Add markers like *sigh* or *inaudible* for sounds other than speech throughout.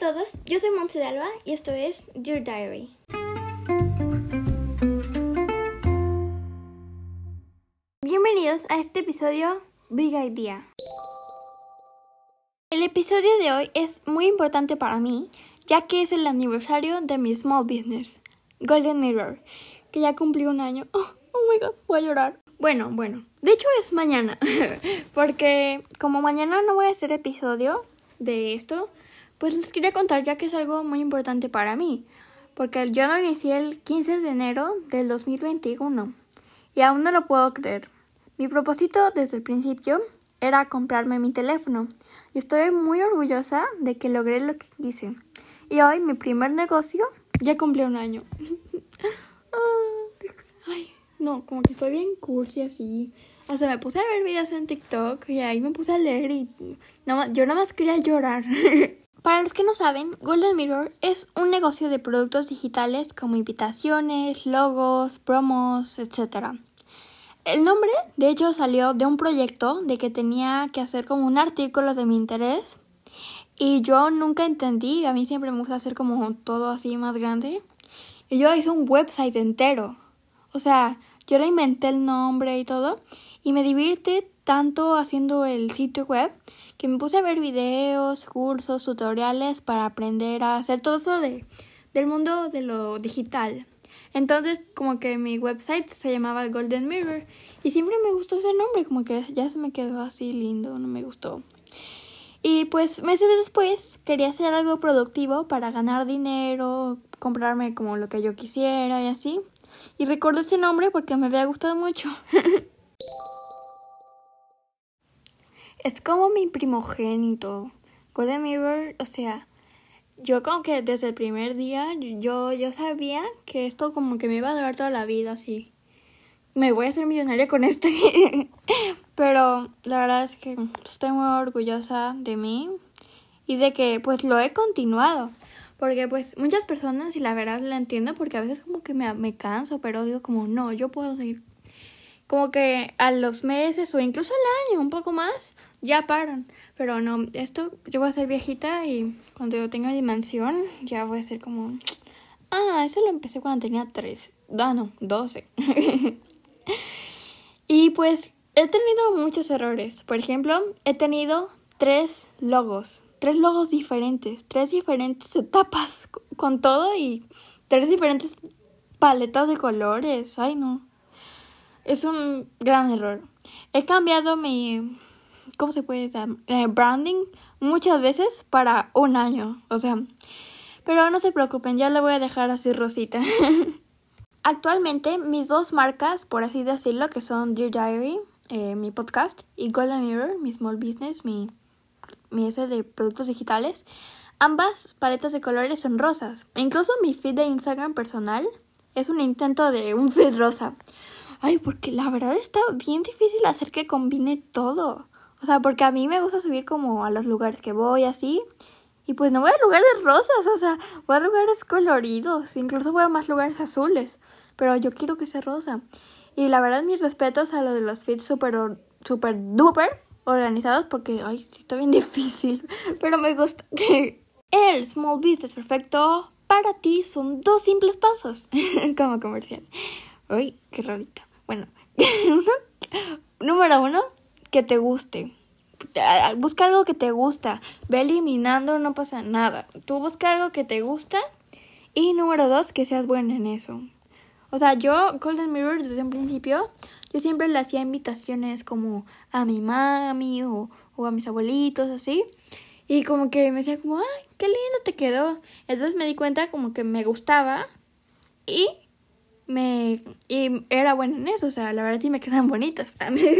todos, yo soy Montse Alba y esto es Your Diary. Bienvenidos a este episodio Big Idea. El episodio de hoy es muy importante para mí, ya que es el aniversario de mi small business, Golden Mirror, que ya cumplió un año. *laughs* Oh, oh my god, voy a llorar. Bueno, bueno, de hecho es mañana, *laughs* porque como mañana no voy a hacer episodio de esto, pues les quería contar ya que es algo muy importante para mí, porque yo lo inicié el 15 de enero del 2021 y aún no lo puedo creer. Mi propósito desde el principio era comprarme mi teléfono y estoy muy orgullosa de que logré lo que quise. Y hoy mi primer negocio ya cumplió un año. *laughs* Ay, no, como que estoy bien cursi así. Sea, me puse a ver videos en TikTok y ahí me puse a leer y yo nada más quería llorar. *laughs* Para los que no saben, Golden Mirror es un negocio de productos digitales como invitaciones, logos, promos, etc. El nombre, de hecho, salió de un proyecto de que tenía que hacer como un artículo de mi interés y yo nunca entendí, a mí siempre me gusta hacer como todo así más grande y yo hice un website entero. O sea, yo le inventé el nombre y todo y me divierte tanto haciendo el sitio web que me puse a ver videos, cursos, tutoriales para aprender a hacer todo eso de, del mundo de lo digital. Entonces, como que mi website se llamaba Golden Mirror y siempre me gustó ese nombre, como que ya se me quedó así lindo, no me gustó. Y pues meses después quería hacer algo productivo para ganar dinero, comprarme como lo que yo quisiera y así. Y recuerdo este nombre porque me había gustado mucho. *laughs* es como mi primogénito. Golden Mirror, o sea, yo como que desde el primer día yo, yo sabía que esto como que me iba a durar toda la vida, así. Me voy a hacer millonaria con esto. *laughs* Pero la verdad es que estoy muy orgullosa de mí y de que pues lo he continuado. Porque pues muchas personas, y la verdad la entiendo, porque a veces como que me, me canso, pero digo como no, yo puedo seguir. Como que a los meses o incluso al año, un poco más, ya paran. Pero no, esto yo voy a ser viejita y cuando yo tenga dimensión ya voy a ser como... Ah, eso lo empecé cuando tenía 3. Ah, no, 12. *laughs* y pues he tenido muchos errores. Por ejemplo, he tenido tres logos. Tres logos diferentes. Tres diferentes etapas con todo y tres diferentes paletas de colores. Ay, no. Es un gran error. He cambiado mi ¿cómo se puede decir? Eh, branding muchas veces para un año. O sea, pero no se preocupen, ya la voy a dejar así rosita. *laughs* Actualmente mis dos marcas, por así decirlo, que son Dear Diary, eh, mi podcast, y Golden Mirror, mi small business, mi, mi ese de productos digitales, ambas paletas de colores son rosas. Incluso mi feed de Instagram personal es un intento de un feed rosa. Ay, porque la verdad está bien difícil hacer que combine todo. O sea, porque a mí me gusta subir como a los lugares que voy así. Y pues no voy a lugares rosas, o sea, voy a lugares coloridos. Incluso voy a más lugares azules. Pero yo quiero que sea rosa. Y la verdad, mis respetos a lo de los feeds super, super duper organizados. Porque, ay, sí, está bien *laughs* difícil. Pero me gusta que el Small Business Perfecto para ti son dos simples pasos. *laughs* como comercial. Uy, qué rarito. Bueno, *laughs* número uno, que te guste. Busca algo que te gusta. Ve eliminando, no pasa nada. Tú busca algo que te gusta. Y número dos, que seas buena en eso. O sea, yo, Golden Mirror, desde un principio, yo siempre le hacía invitaciones como a mi mami o, o a mis abuelitos, así. Y como que me decía como, ay, qué lindo te quedó. Entonces me di cuenta como que me gustaba. Y me y era buena en eso, o sea, la verdad sí me quedan bonitas.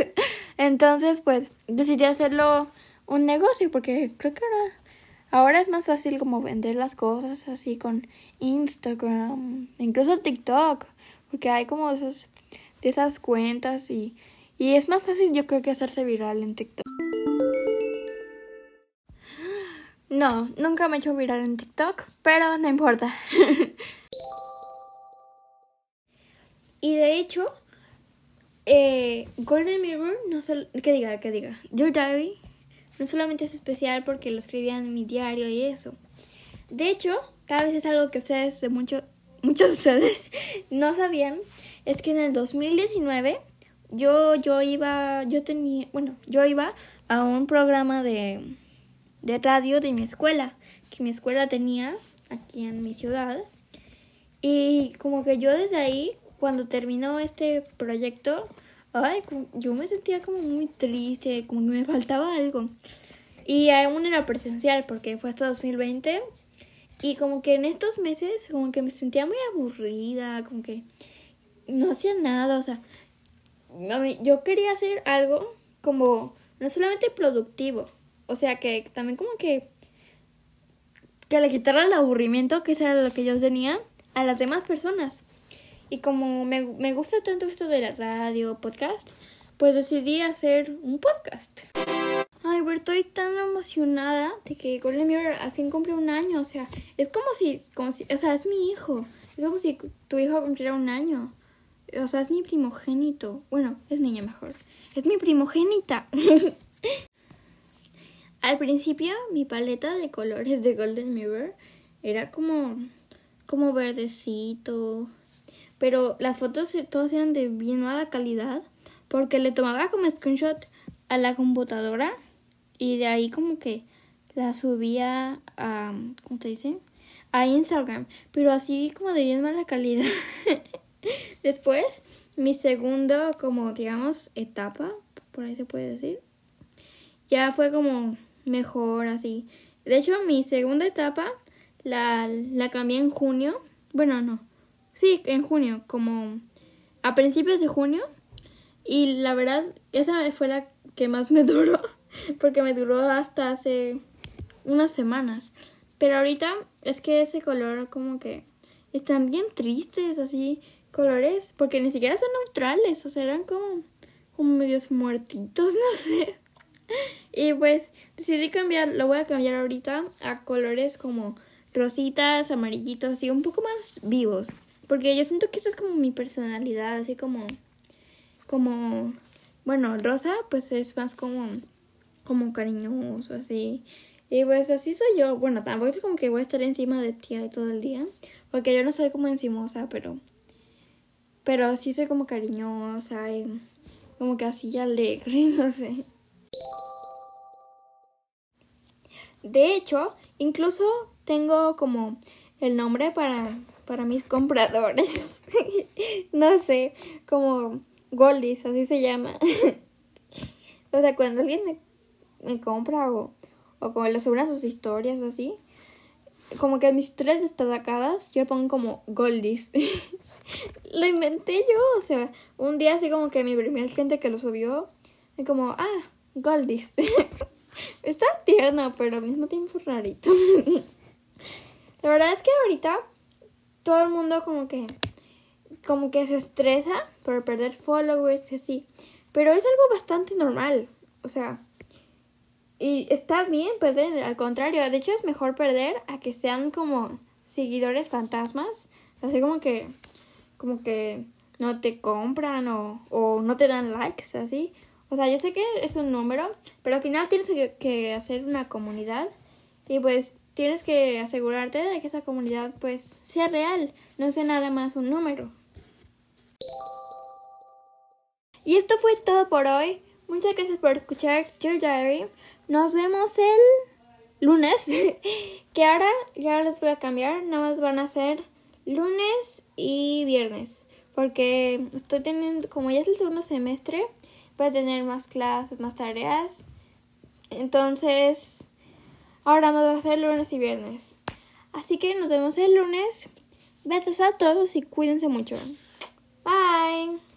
*laughs* Entonces, pues decidí hacerlo un negocio porque creo que ahora ahora es más fácil como vender las cosas así con Instagram, incluso TikTok, porque hay como esos de esas cuentas y y es más fácil yo creo que hacerse viral en TikTok. No, nunca me he hecho viral en TikTok, pero no importa. *laughs* Y de hecho, eh, Golden Mirror, no solo, que diga, que diga, Your Diary no solamente es especial porque lo escribía en mi diario y eso, De hecho, cada vez es algo que ustedes, de mucho, *laughs* muchos de ustedes, no sabían, es que en el 2019 yo, yo iba, yo tenía, bueno, yo iba a un programa de, de radio de mi escuela, que mi escuela tenía aquí en mi ciudad. Y como que yo desde ahí, cuando terminó este proyecto, ay, yo me sentía como muy triste, como que me faltaba algo. Y aún era presencial porque fue hasta 2020. Y como que en estos meses, como que me sentía muy aburrida, como que no hacía nada, o sea, yo quería hacer algo como no solamente productivo, o sea, que también como que que le quitara el aburrimiento, que eso era lo que yo tenía, a las demás personas. Y como me, me gusta tanto esto de la radio, podcast, pues decidí hacer un podcast. Ay, pero estoy tan emocionada de que Golden Mirror al fin cumple un año. O sea, es como si, como si, o sea, es mi hijo. Es como si tu hijo cumpliera un año. O sea, es mi primogénito. Bueno, es niña mejor. Es mi primogénita. *laughs* Al principio, mi paleta de colores de Golden Mirror era como, como verdecito. Pero las fotos todas eran de bien mala calidad. Porque le tomaba como screenshot a la computadora. Y de ahí como que la subía a. ¿Cómo se dice? A Instagram. Pero así como de bien mala calidad. *laughs* Después, mi segundo, como digamos, etapa, por ahí se puede decir, ya fue como mejor así. De hecho, mi segunda etapa la, la cambié en junio. Bueno, no. Sí, en junio, como a principios de junio. Y la verdad, esa fue la que más me *laughs* duró. Porque me duró hasta hace unas semanas. Pero ahorita es que ese color como que están bien tristes, así colores, porque ni siquiera son neutrales, o sea, eran como, como medios muertitos, *laughs* no sé. Y pues decidí cambiar, lo voy a cambiar ahorita a colores como rositas, amarillitos, así un poco más vivos. Porque yo siento que esto es como mi personalidad, así como, como, bueno, rosa pues es más como, como cariñoso, así. Y pues así soy yo. Bueno, tampoco es como que voy a estar encima de ti todo el día. Porque yo no soy como encimosa, pero pero sí soy como cariñosa y como que así alegre, *laughs* no sé. De hecho, incluso tengo como el nombre para, para mis compradores. *laughs* no sé, como Goldies, así se llama. *laughs* o sea, cuando alguien me, compra o, o como le suben sus historias o así, como que mis historias destacadas, yo le pongo como Goldies. *laughs* lo inventé yo, o sea, un día así como que mi primer gente que lo subió, y como, ah, Goldies. Está tierno, pero al mismo tiempo rarito. La verdad es que ahorita todo el mundo como que como que se estresa por perder followers y así, pero es algo bastante normal, o sea, y está bien perder, al contrario, de hecho es mejor perder a que sean como seguidores fantasmas, así como que como que no te compran o, o no te dan likes, así. O sea, yo sé que es un número, pero al final tienes que, que hacer una comunidad y pues tienes que asegurarte de que esa comunidad pues sea real, no sea nada más un número. Y esto fue todo por hoy. Muchas gracias por escuchar Your Diary. Nos vemos el lunes, *laughs* que ahora ya les voy a cambiar, nada más van a ser lunes y viernes. Porque estoy teniendo, como ya es el segundo semestre, voy a tener más clases, más tareas. Entonces, Ahora nos va a ser lunes y viernes. Así que nos vemos el lunes. Besos a todos y cuídense mucho. Bye.